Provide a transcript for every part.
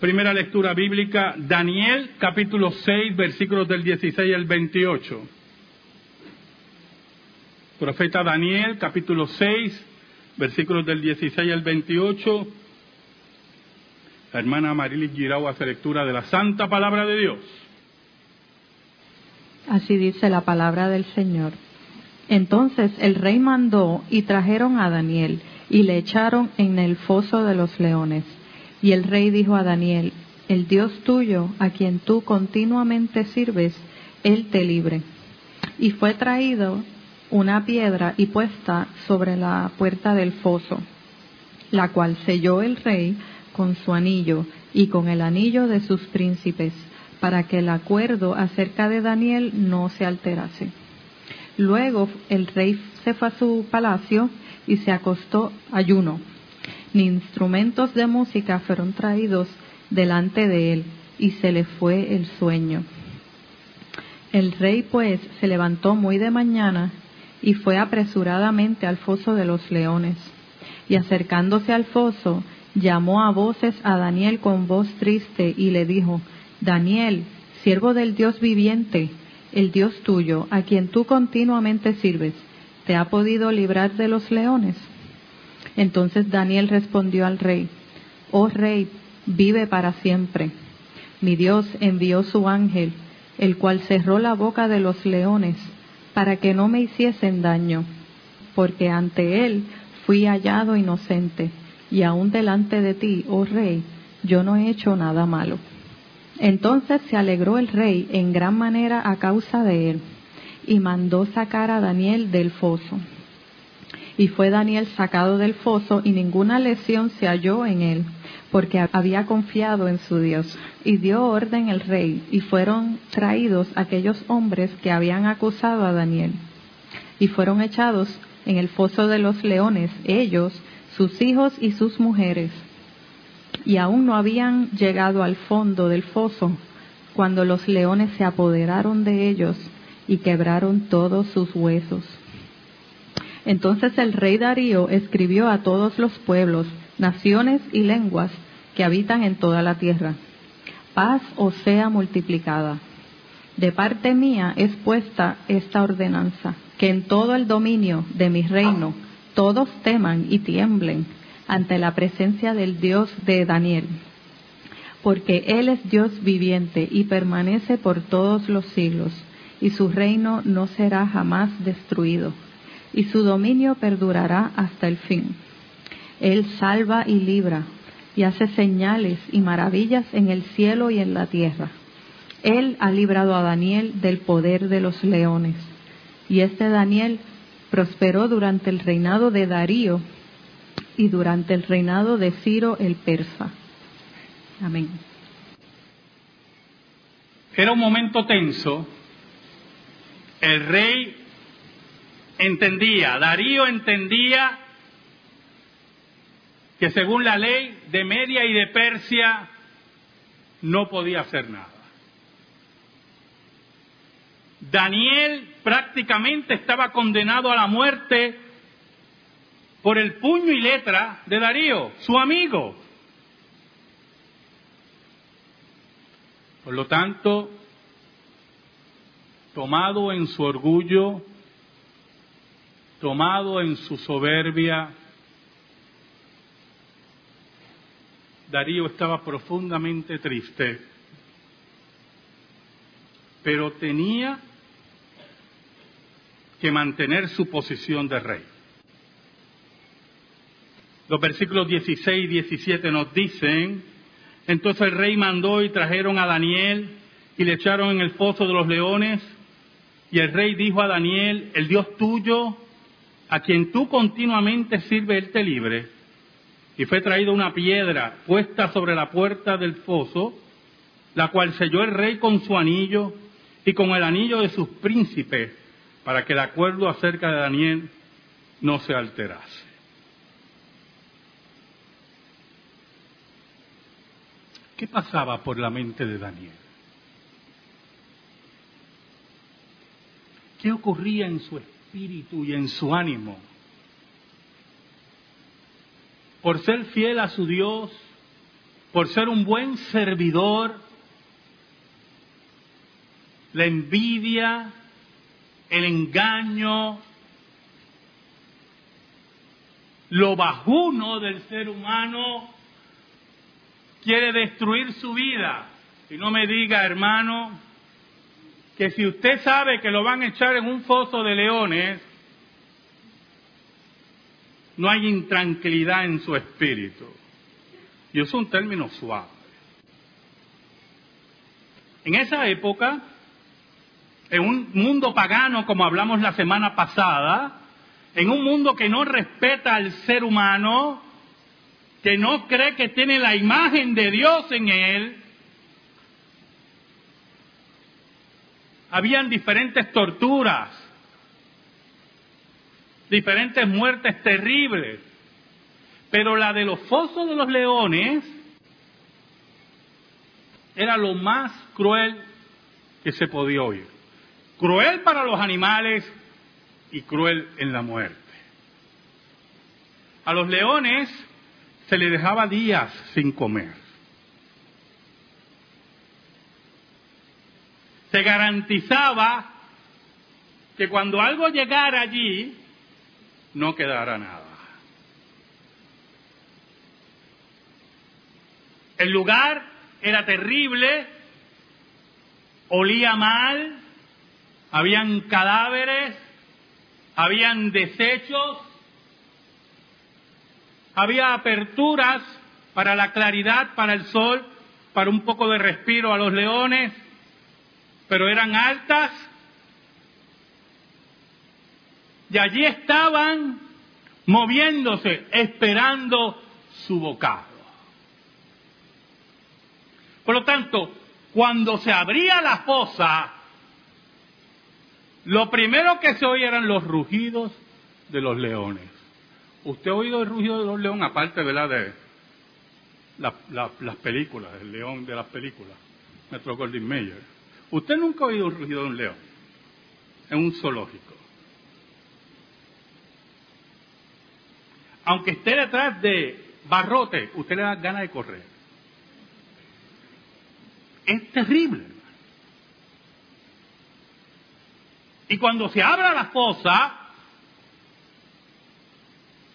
Primera lectura bíblica, Daniel capítulo 6, versículos del 16 al 28. Profeta Daniel capítulo 6, versículos del 16 al 28. La hermana Marilis Girau hace lectura de la santa palabra de Dios. Así dice la palabra del Señor. Entonces el rey mandó y trajeron a Daniel y le echaron en el foso de los leones. Y el rey dijo a Daniel, el Dios tuyo, a quien tú continuamente sirves, él te libre. Y fue traído una piedra y puesta sobre la puerta del foso, la cual selló el rey con su anillo y con el anillo de sus príncipes, para que el acuerdo acerca de Daniel no se alterase. Luego el rey se fue a su palacio y se acostó ayuno ni instrumentos de música fueron traídos delante de él, y se le fue el sueño. El rey pues se levantó muy de mañana y fue apresuradamente al foso de los leones, y acercándose al foso, llamó a voces a Daniel con voz triste y le dijo, Daniel, siervo del Dios viviente, el Dios tuyo, a quien tú continuamente sirves, ¿te ha podido librar de los leones? Entonces Daniel respondió al rey, Oh rey, vive para siempre. Mi Dios envió su ángel, el cual cerró la boca de los leones, para que no me hiciesen daño, porque ante él fui hallado inocente, y aún delante de ti, oh rey, yo no he hecho nada malo. Entonces se alegró el rey en gran manera a causa de él, y mandó sacar a Daniel del foso. Y fue Daniel sacado del foso y ninguna lesión se halló en él, porque había confiado en su Dios. Y dio orden el rey, y fueron traídos aquellos hombres que habían acusado a Daniel. Y fueron echados en el foso de los leones, ellos, sus hijos y sus mujeres. Y aún no habían llegado al fondo del foso, cuando los leones se apoderaron de ellos y quebraron todos sus huesos. Entonces el rey Darío escribió a todos los pueblos, naciones y lenguas que habitan en toda la tierra. Paz os sea multiplicada. De parte mía es puesta esta ordenanza, que en todo el dominio de mi reino todos teman y tiemblen ante la presencia del Dios de Daniel, porque Él es Dios viviente y permanece por todos los siglos, y su reino no será jamás destruido y su dominio perdurará hasta el fin. Él salva y libra y hace señales y maravillas en el cielo y en la tierra. Él ha librado a Daniel del poder de los leones. Y este Daniel prosperó durante el reinado de Darío y durante el reinado de Ciro el persa. Amén. Era un momento tenso. El rey entendía, Darío entendía que según la ley de Media y de Persia no podía hacer nada. Daniel prácticamente estaba condenado a la muerte por el puño y letra de Darío, su amigo. Por lo tanto, tomado en su orgullo, tomado en su soberbia, Darío estaba profundamente triste, pero tenía que mantener su posición de rey. Los versículos 16 y 17 nos dicen, entonces el rey mandó y trajeron a Daniel y le echaron en el foso de los leones, y el rey dijo a Daniel, el Dios tuyo, a quien tú continuamente sirves, él te libre. Y fue traída una piedra puesta sobre la puerta del foso, la cual selló el rey con su anillo y con el anillo de sus príncipes, para que el acuerdo acerca de Daniel no se alterase. ¿Qué pasaba por la mente de Daniel? ¿Qué ocurría en su espíritu? Espíritu y en su ánimo. Por ser fiel a su Dios, por ser un buen servidor, la envidia, el engaño, lo bajuno del ser humano quiere destruir su vida. Y no me diga, hermano, que si usted sabe que lo van a echar en un foso de leones, no hay intranquilidad en su espíritu. Y es un término suave. En esa época, en un mundo pagano como hablamos la semana pasada, en un mundo que no respeta al ser humano, que no cree que tiene la imagen de Dios en él, habían diferentes torturas, diferentes muertes terribles, pero la de los fosos de los leones era lo más cruel que se podía oír. Cruel para los animales y cruel en la muerte. A los leones se les dejaba días sin comer. Se garantizaba que cuando algo llegara allí, no quedara nada. El lugar era terrible, olía mal, habían cadáveres, habían desechos, había aperturas para la claridad, para el sol, para un poco de respiro a los leones, pero eran altas. Y allí estaban moviéndose, esperando su bocado. Por lo tanto, cuando se abría la fosa, lo primero que se oía eran los rugidos de los leones. ¿Usted ha oído el rugido de los leones aparte de la de las películas, el león de las películas, Metro Goldwyn Mayer? ¿Usted nunca ha oído el rugido de un león en un zoológico? Aunque esté detrás de barrote, usted le da ganas de correr. Es terrible. Y cuando se abra la fosa,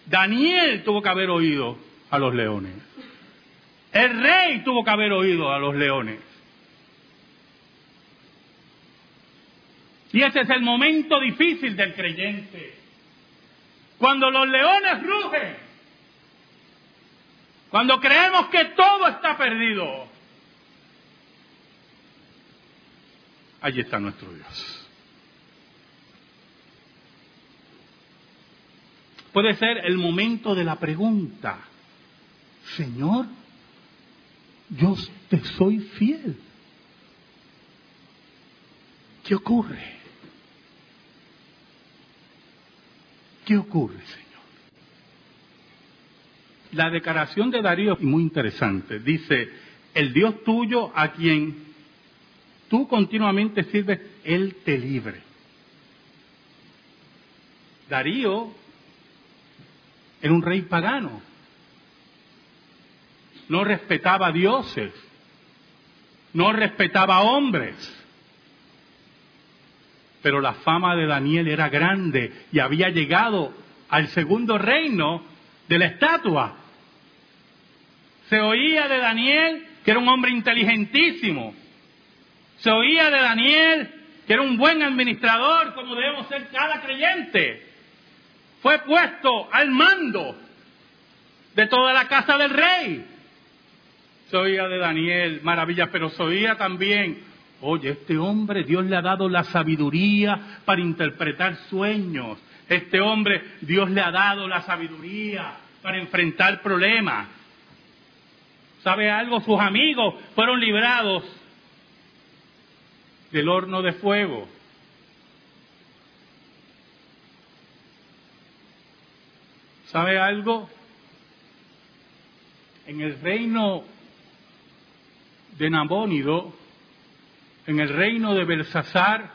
Daniel tuvo que haber oído a los leones. El rey tuvo que haber oído a los leones. Y ese es el momento difícil del creyente. Cuando los leones rugen, cuando creemos que todo está perdido, allí está nuestro Dios. Puede ser el momento de la pregunta, Señor, yo te soy fiel. ¿Qué ocurre? ¿Qué ocurre, Señor? La declaración de Darío es muy interesante. Dice, el Dios tuyo a quien tú continuamente sirves, Él te libre. Darío era un rey pagano. No respetaba dioses. No respetaba hombres. Pero la fama de Daniel era grande y había llegado al segundo reino de la estatua. Se oía de Daniel que era un hombre inteligentísimo. Se oía de Daniel que era un buen administrador, como debemos ser cada creyente fue puesto al mando de toda la casa del rey. Se oía de Daniel, maravilla, pero se oía también, oye, este hombre Dios le ha dado la sabiduría para interpretar sueños. Este hombre Dios le ha dado la sabiduría para enfrentar problemas. ¿Sabe algo? Sus amigos fueron librados del horno de fuego. ¿Sabe algo? En el reino de Nabónido, en el reino de Belsasar,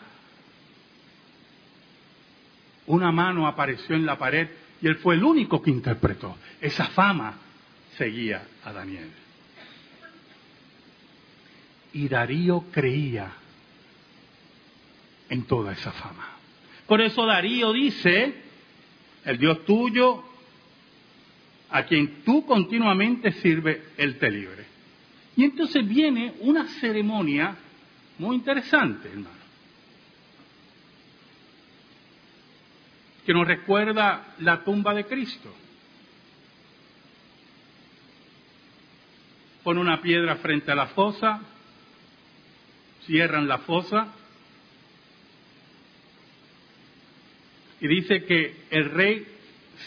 una mano apareció en la pared y él fue el único que interpretó. Esa fama seguía a Daniel. Y Darío creía en toda esa fama. Por eso Darío dice, el Dios tuyo, a quien tú continuamente sirves, Él te libre. Y entonces viene una ceremonia muy interesante, hermano, que nos recuerda la tumba de Cristo. Pone una piedra frente a la fosa, cierran la fosa, y dice que el rey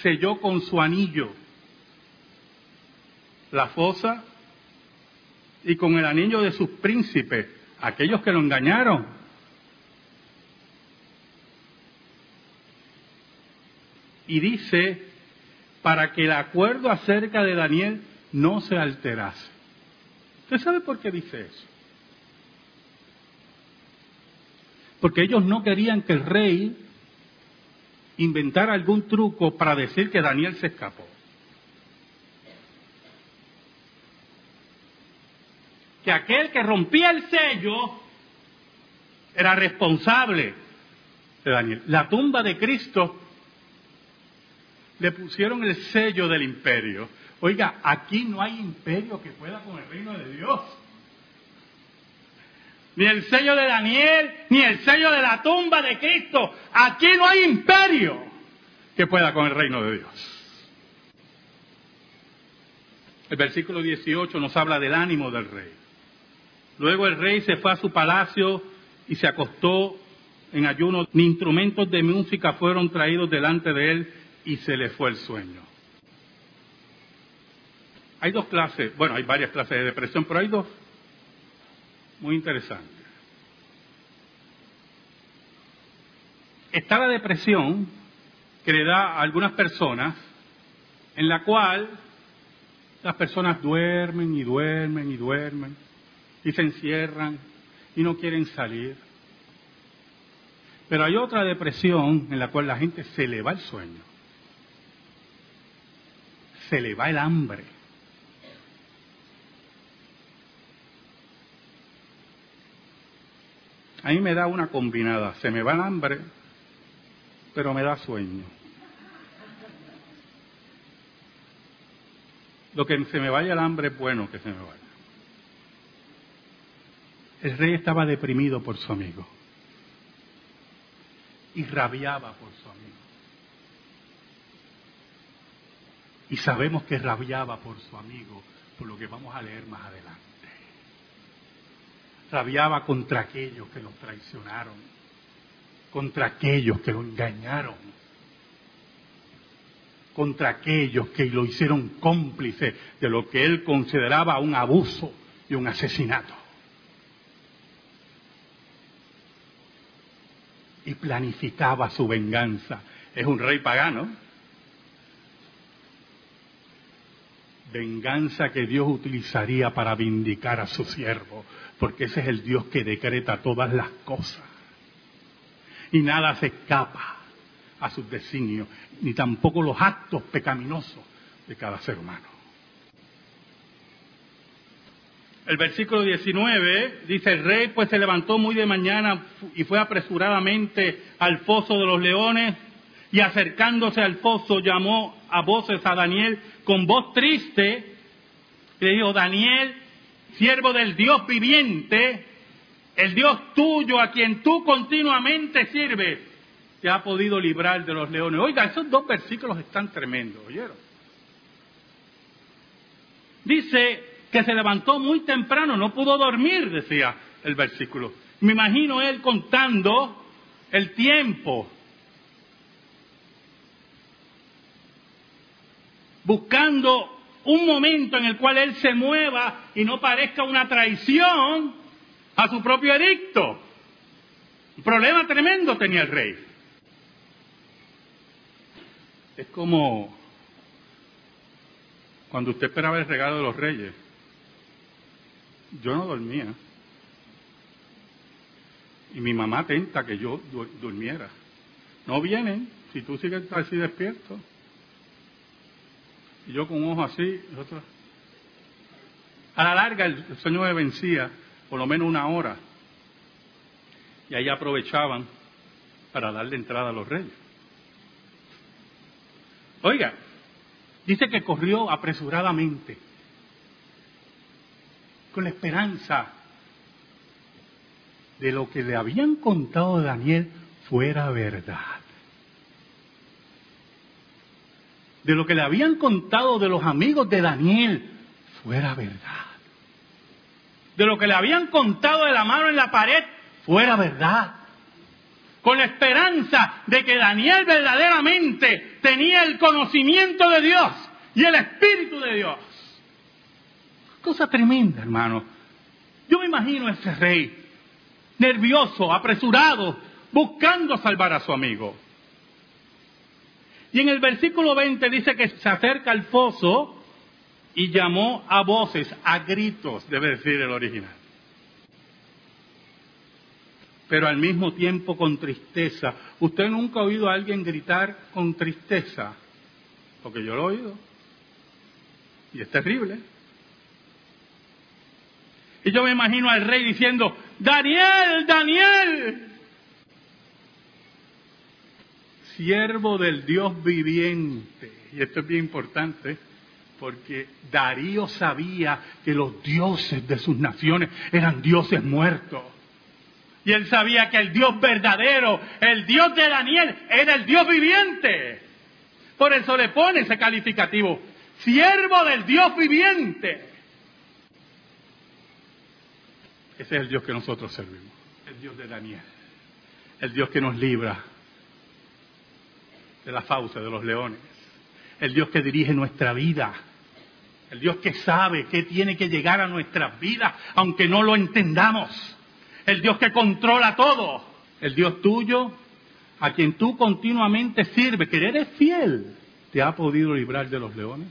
selló con su anillo la fosa y con el anillo de sus príncipes, aquellos que lo engañaron. Y dice, para que el acuerdo acerca de Daniel no se alterase. ¿Usted sabe por qué dice eso? Porque ellos no querían que el rey inventara algún truco para decir que Daniel se escapó. Que aquel que rompía el sello era responsable de Daniel. La tumba de Cristo le pusieron el sello del imperio. Oiga, aquí no hay imperio que pueda con el reino de Dios. Ni el sello de Daniel, ni el sello de la tumba de Cristo. Aquí no hay imperio que pueda con el reino de Dios. El versículo 18 nos habla del ánimo del rey. Luego el rey se fue a su palacio y se acostó en ayuno. Ni instrumentos de música fueron traídos delante de él y se le fue el sueño. Hay dos clases, bueno, hay varias clases de depresión, pero hay dos muy interesantes. Está la depresión que le da a algunas personas, en la cual las personas duermen y duermen y duermen y se encierran y no quieren salir. Pero hay otra depresión en la cual la gente se le va el sueño, se le va el hambre. A mí me da una combinada, se me va el hambre, pero me da sueño. Lo que se me vaya el hambre es bueno que se me vaya. El rey estaba deprimido por su amigo y rabiaba por su amigo. Y sabemos que rabiaba por su amigo, por lo que vamos a leer más adelante. Rabiaba contra aquellos que lo traicionaron, contra aquellos que lo engañaron, contra aquellos que lo hicieron cómplice de lo que él consideraba un abuso y un asesinato. Y planificaba su venganza. Es un rey pagano. Venganza que Dios utilizaría para vindicar a su siervo, porque ese es el Dios que decreta todas las cosas. Y nada se escapa a sus designios, ni tampoco los actos pecaminosos de cada ser humano. El versículo 19 dice, el rey pues se levantó muy de mañana y fue apresuradamente al foso de los leones y acercándose al foso llamó a voces a Daniel con voz triste y le dijo, Daniel, siervo del Dios viviente, el Dios tuyo a quien tú continuamente sirves, te ha podido librar de los leones. Oiga, esos dos versículos están tremendos, ¿oyeron? Dice, que se levantó muy temprano, no pudo dormir, decía el versículo. Me imagino él contando el tiempo, buscando un momento en el cual él se mueva y no parezca una traición a su propio edicto. Un problema tremendo tenía el rey. Es como cuando usted esperaba el regalo de los reyes yo no dormía. Y mi mamá tenta que yo durmiera. No vienen si tú sigues así despierto. Y yo con un ojo así. A la larga el sueño me vencía por lo menos una hora. Y ahí aprovechaban para darle entrada a los reyes. Oiga, dice que corrió apresuradamente, con la esperanza de lo que le habían contado a Daniel fuera verdad. De lo que le habían contado de los amigos de Daniel fuera verdad. De lo que le habían contado de la mano en la pared fuera verdad. Con la esperanza de que Daniel verdaderamente tenía el conocimiento de Dios y el Espíritu de Dios. Cosa tremenda, hermano. Yo me imagino a ese rey, nervioso, apresurado, buscando salvar a su amigo. Y en el versículo 20 dice que se acerca al foso y llamó a voces, a gritos, debe decir el original. Pero al mismo tiempo con tristeza. ¿Usted nunca ha oído a alguien gritar con tristeza? Porque yo lo he oído. Y es terrible. Y yo me imagino al rey diciendo, Daniel, Daniel, siervo del Dios viviente. Y esto es bien importante porque Darío sabía que los dioses de sus naciones eran dioses muertos. Y él sabía que el Dios verdadero, el Dios de Daniel, era el Dios viviente. Por eso le pone ese calificativo, siervo del Dios viviente. Ese es el Dios que nosotros servimos, el Dios de Daniel, el Dios que nos libra de la fauce de los leones, el Dios que dirige nuestra vida, el Dios que sabe qué tiene que llegar a nuestras vidas, aunque no lo entendamos, el Dios que controla todo, el Dios tuyo, a quien tú continuamente sirves, que eres fiel, ¿te ha podido librar de los leones?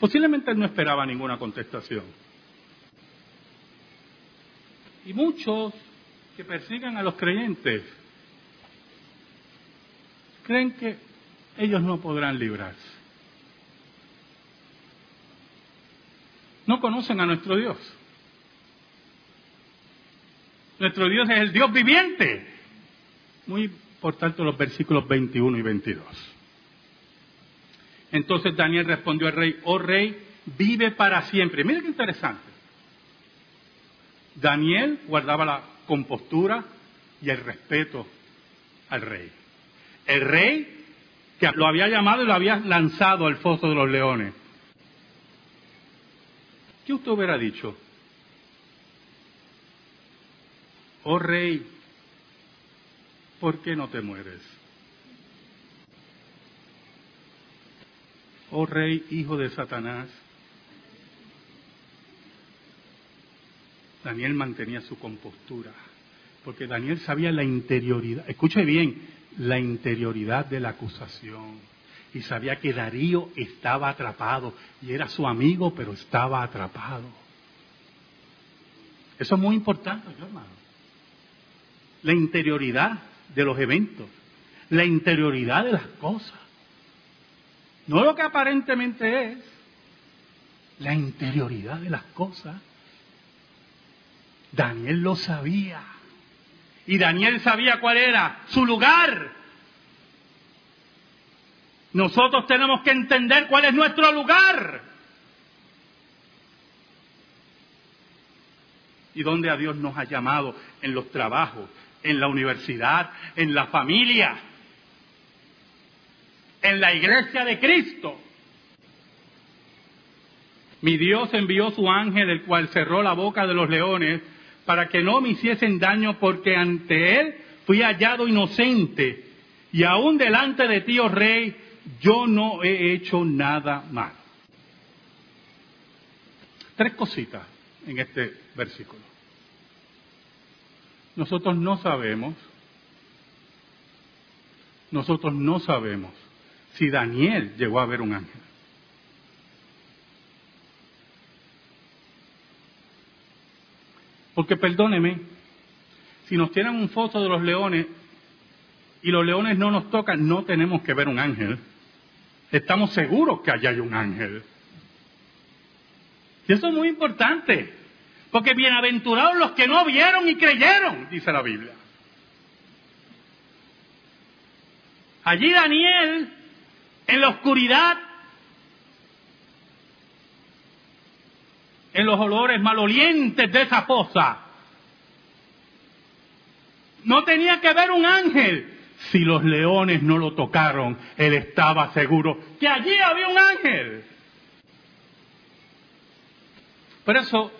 Posiblemente él no esperaba ninguna contestación. Muchos que persigan a los creyentes creen que ellos no podrán librarse. No conocen a nuestro Dios. Nuestro Dios es el Dios viviente. Muy importante los versículos 21 y 22. Entonces Daniel respondió al rey, oh rey, vive para siempre. Mire qué interesante. Daniel guardaba la compostura y el respeto al rey. El rey que lo había llamado y lo había lanzado al foso de los leones. ¿Qué usted hubiera dicho? Oh rey, ¿por qué no te mueres? Oh rey, hijo de Satanás. Daniel mantenía su compostura, porque Daniel sabía la interioridad, escuche bien, la interioridad de la acusación. Y sabía que Darío estaba atrapado y era su amigo, pero estaba atrapado. Eso es muy importante, hermano. La interioridad de los eventos, la interioridad de las cosas. No lo que aparentemente es, la interioridad de las cosas. Daniel lo sabía. Y Daniel sabía cuál era su lugar. Nosotros tenemos que entender cuál es nuestro lugar. Y dónde a Dios nos ha llamado en los trabajos, en la universidad, en la familia, en la iglesia de Cristo. Mi Dios envió su ángel, el cual cerró la boca de los leones para que no me hiciesen daño, porque ante él fui hallado inocente, y aún delante de ti, oh rey, yo no he hecho nada mal. Tres cositas en este versículo. Nosotros no sabemos, nosotros no sabemos si Daniel llegó a ver un ángel. Porque perdóneme, si nos tienen un foto de los leones y los leones no nos tocan, no tenemos que ver un ángel. Estamos seguros que allá hay un ángel. Y eso es muy importante. Porque bienaventurados los que no vieron y creyeron, dice la Biblia. Allí Daniel, en la oscuridad, en los olores malolientes de esa fosa, no tenía que ver un ángel. Si los leones no lo tocaron, él estaba seguro que allí había un ángel. Por eso,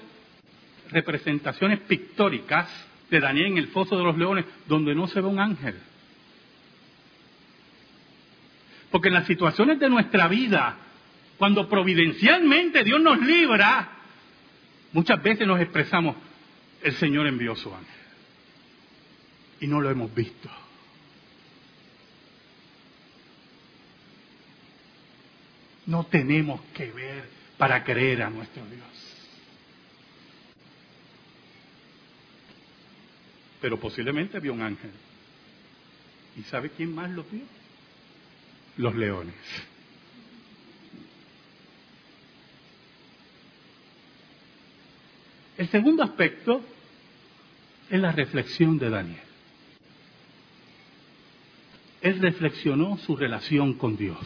representaciones pictóricas de Daniel en el foso de los leones, donde no se ve un ángel. Porque en las situaciones de nuestra vida, cuando providencialmente Dios nos libra, muchas veces nos expresamos, el Señor envió su ángel. Y no lo hemos visto. No tenemos que ver para creer a nuestro Dios. Pero posiblemente vio un ángel. ¿Y sabe quién más lo vio? los leones. El segundo aspecto es la reflexión de Daniel. Él reflexionó su relación con Dios.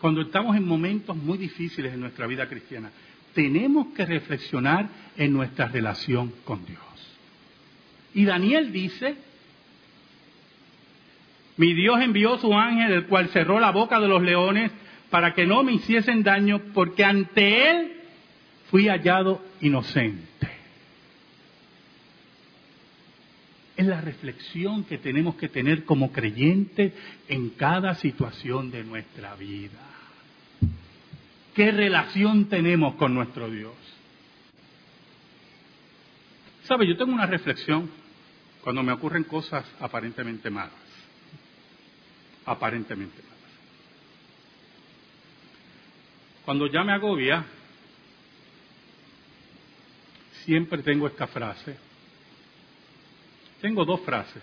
Cuando estamos en momentos muy difíciles en nuestra vida cristiana, tenemos que reflexionar en nuestra relación con Dios. Y Daniel dice mi Dios envió su ángel, el cual cerró la boca de los leones para que no me hiciesen daño, porque ante él fui hallado inocente. Es la reflexión que tenemos que tener como creyentes en cada situación de nuestra vida. ¿Qué relación tenemos con nuestro Dios? ¿Sabe? Yo tengo una reflexión cuando me ocurren cosas aparentemente malas aparentemente Cuando ya me agobia, siempre tengo esta frase. Tengo dos frases.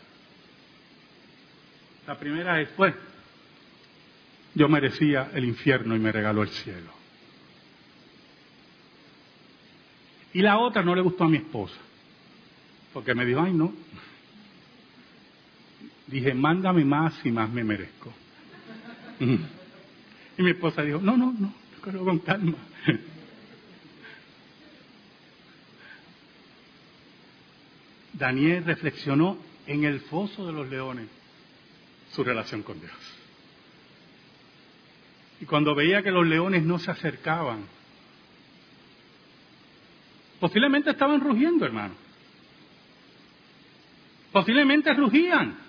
La primera es, pues, yo merecía el infierno y me regaló el cielo. Y la otra no le gustó a mi esposa, porque me dijo, ay no, Dije, mándame más y más me merezco. Y mi esposa dijo, no, no, no, creo con calma. Daniel reflexionó en el foso de los leones su relación con Dios. Y cuando veía que los leones no se acercaban, posiblemente estaban rugiendo, hermano. Posiblemente rugían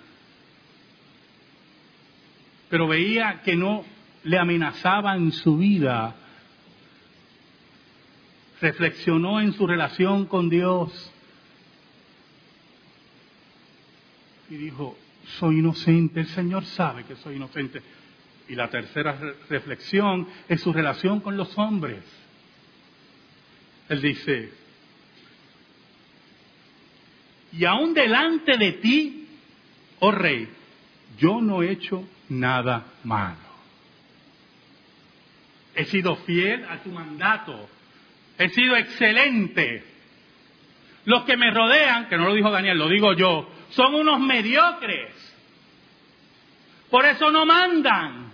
pero veía que no le amenazaban su vida. Reflexionó en su relación con Dios y dijo, soy inocente, el Señor sabe que soy inocente. Y la tercera reflexión es su relación con los hombres. Él dice, y aún delante de ti, oh rey, yo no he hecho nada malo. He sido fiel a tu mandato. He sido excelente. Los que me rodean, que no lo dijo Daniel, lo digo yo, son unos mediocres. Por eso no mandan.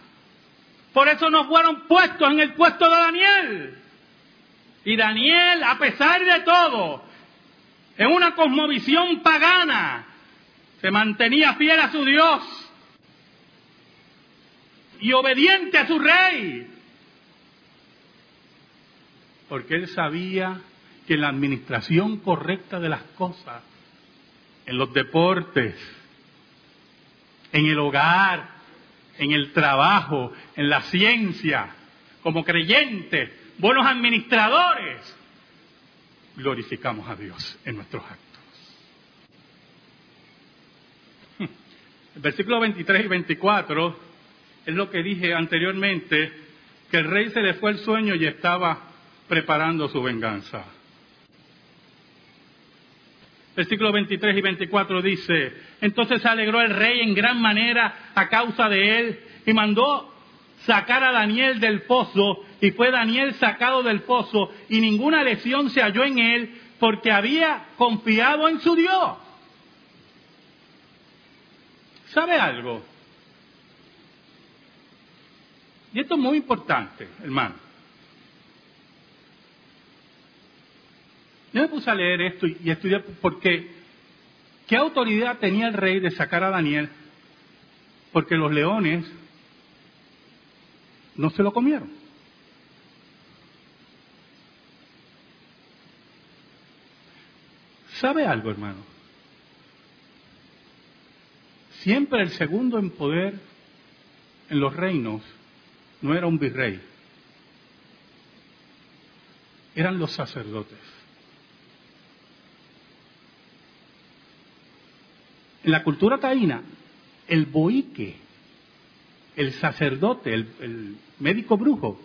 Por eso no fueron puestos en el puesto de Daniel. Y Daniel, a pesar de todo, en una cosmovisión pagana, se mantenía fiel a su Dios y obediente a su rey. Porque él sabía que la administración correcta de las cosas, en los deportes, en el hogar, en el trabajo, en la ciencia, como creyentes, buenos administradores, glorificamos a Dios en nuestros actos. El versículo 23 y 24 es lo que dije anteriormente, que el rey se le fue el sueño y estaba preparando su venganza. Versículos 23 y 24 dice, entonces se alegró el rey en gran manera a causa de él y mandó sacar a Daniel del pozo y fue Daniel sacado del pozo y ninguna lesión se halló en él porque había confiado en su Dios. ¿Sabe algo? Y esto es muy importante, hermano. Yo me puse a leer esto y estudiar porque ¿qué autoridad tenía el rey de sacar a Daniel? Porque los leones no se lo comieron. ¿Sabe algo, hermano? Siempre el segundo en poder en los reinos no era un virrey, eran los sacerdotes. En la cultura taína, el boique, el sacerdote, el, médico brujo,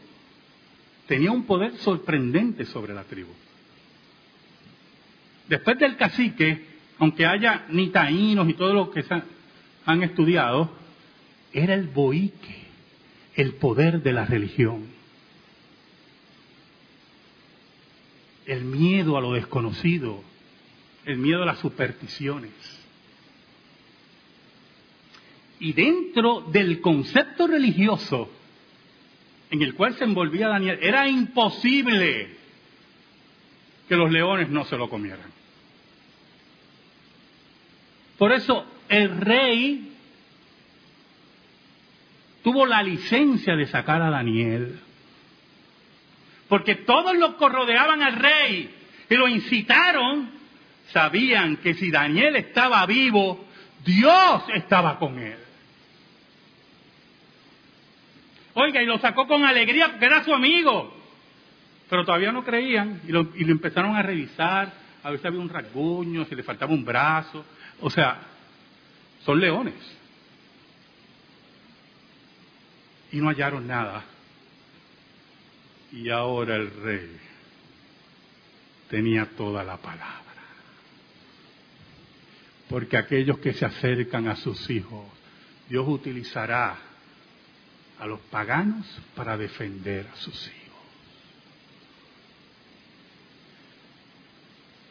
tenía un poder sorprendente sobre la tribu. Después del cacique, aunque haya ni taínos y todo lo que se han estudiado, era el boique, el poder de la religión. El miedo a lo desconocido, el miedo a las supersticiones. Y dentro del concepto religioso en el cual se envolvía Daniel, era imposible que los leones no se lo comieran. Por eso el rey tuvo la licencia de sacar a Daniel. Porque todos los que rodeaban al rey y lo incitaron, sabían que si Daniel estaba vivo, Dios estaba con él. Oiga, y lo sacó con alegría porque era su amigo. Pero todavía no creían y lo, y lo empezaron a revisar, a ver si había un rasguño, si le faltaba un brazo. O sea, son leones. Y no hallaron nada. Y ahora el rey tenía toda la palabra. Porque aquellos que se acercan a sus hijos, Dios utilizará a los paganos para defender a sus hijos.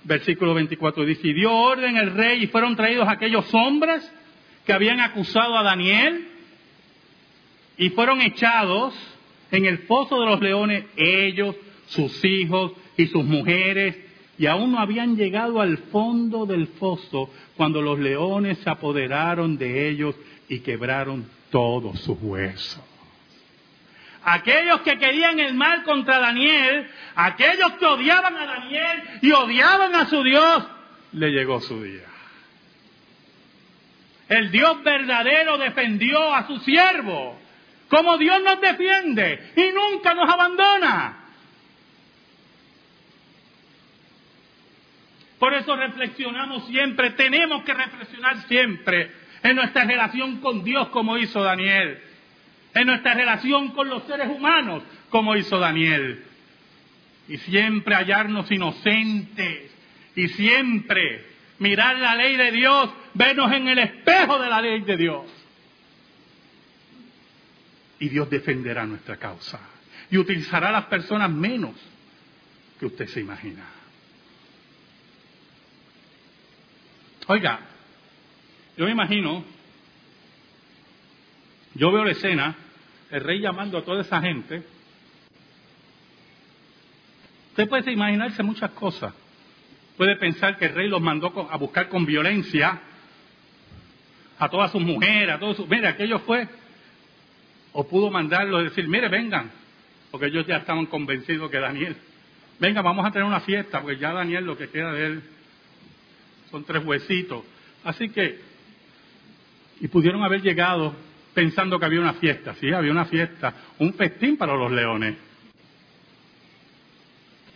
Versículo 24 dice, y dio orden el rey y fueron traídos aquellos hombres que habían acusado a Daniel y fueron echados en el foso de los leones ellos, sus hijos y sus mujeres, y aún no habían llegado al fondo del foso cuando los leones se apoderaron de ellos y quebraron todos sus huesos. Aquellos que querían el mal contra Daniel, aquellos que odiaban a Daniel y odiaban a su Dios, le llegó su día. El Dios verdadero defendió a su siervo, como Dios nos defiende y nunca nos abandona. Por eso reflexionamos siempre, tenemos que reflexionar siempre en nuestra relación con Dios como hizo Daniel en nuestra relación con los seres humanos, como hizo Daniel. Y siempre hallarnos inocentes y siempre mirar la ley de Dios, vernos en el espejo de la ley de Dios. Y Dios defenderá nuestra causa y utilizará a las personas menos que usted se imagina. Oiga, yo me imagino yo veo la escena, el rey llamando a toda esa gente. Usted puede imaginarse muchas cosas. Puede pensar que el rey los mandó a buscar con violencia a todas sus mujeres, a todos sus... Mire, aquello fue. O pudo mandarlo y decir, mire, vengan, porque ellos ya estaban convencidos que Daniel, venga, vamos a tener una fiesta, porque ya Daniel lo que queda de él son tres huesitos. Así que, y pudieron haber llegado pensando que había una fiesta. Sí, había una fiesta, un festín para los leones.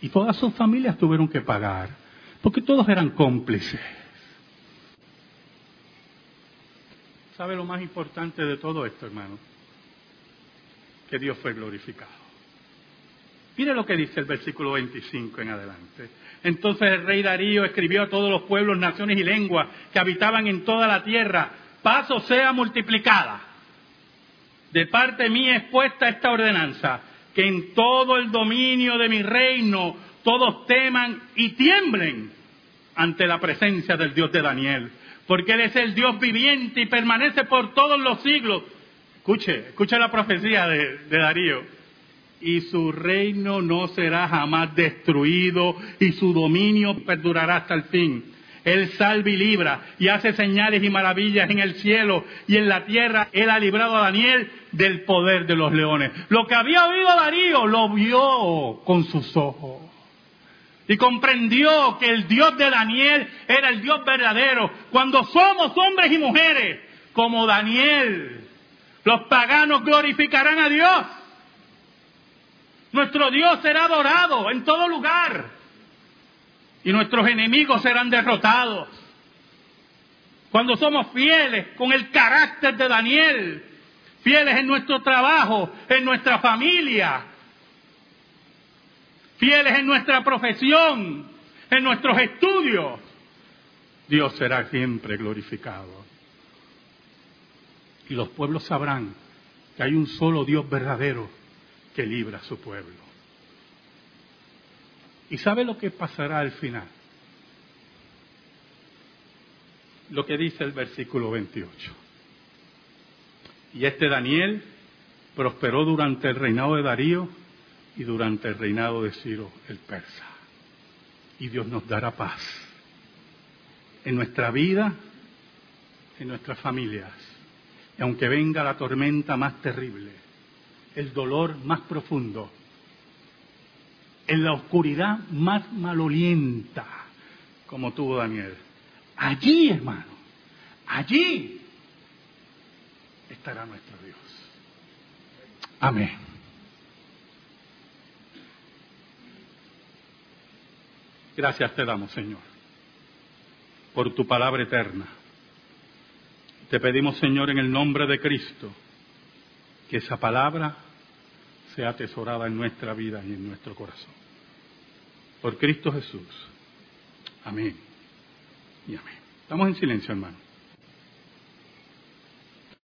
Y todas sus familias tuvieron que pagar, porque todos eran cómplices. ¿Sabe lo más importante de todo esto, hermano? Que Dios fue glorificado. Mire lo que dice el versículo 25 en adelante. Entonces el rey Darío escribió a todos los pueblos, naciones y lenguas que habitaban en toda la tierra, paso sea multiplicada de parte mía es puesta esta ordenanza, que en todo el dominio de mi reino todos teman y tiemblen ante la presencia del Dios de Daniel, porque Él es el Dios viviente y permanece por todos los siglos. Escuche, escuche la profecía de, de Darío. Y su reino no será jamás destruido y su dominio perdurará hasta el fin. Él salva y libra y hace señales y maravillas en el cielo y en la tierra. Él ha librado a Daniel del poder de los leones. Lo que había oído Darío lo vio con sus ojos. Y comprendió que el Dios de Daniel era el Dios verdadero. Cuando somos hombres y mujeres como Daniel, los paganos glorificarán a Dios. Nuestro Dios será adorado en todo lugar y nuestros enemigos serán derrotados. Cuando somos fieles con el carácter de Daniel, fieles en nuestro trabajo, en nuestra familia, fieles en nuestra profesión, en nuestros estudios, Dios será siempre glorificado. Y los pueblos sabrán que hay un solo Dios verdadero que libra a su pueblo. ¿Y sabe lo que pasará al final? Lo que dice el versículo 28. Y este Daniel prosperó durante el reinado de Darío y durante el reinado de Ciro el persa. Y Dios nos dará paz en nuestra vida, en nuestras familias. Y aunque venga la tormenta más terrible, el dolor más profundo, en la oscuridad más malolienta, como tuvo Daniel. Allí, hermano, allí estará nuestro Dios. Amén. Gracias te damos, Señor, por tu palabra eterna. Te pedimos, Señor, en el nombre de Cristo, que esa palabra sea atesorada en nuestra vida y en nuestro corazón. Por Cristo Jesús. Amén. Y amén. Estamos en silencio, hermano.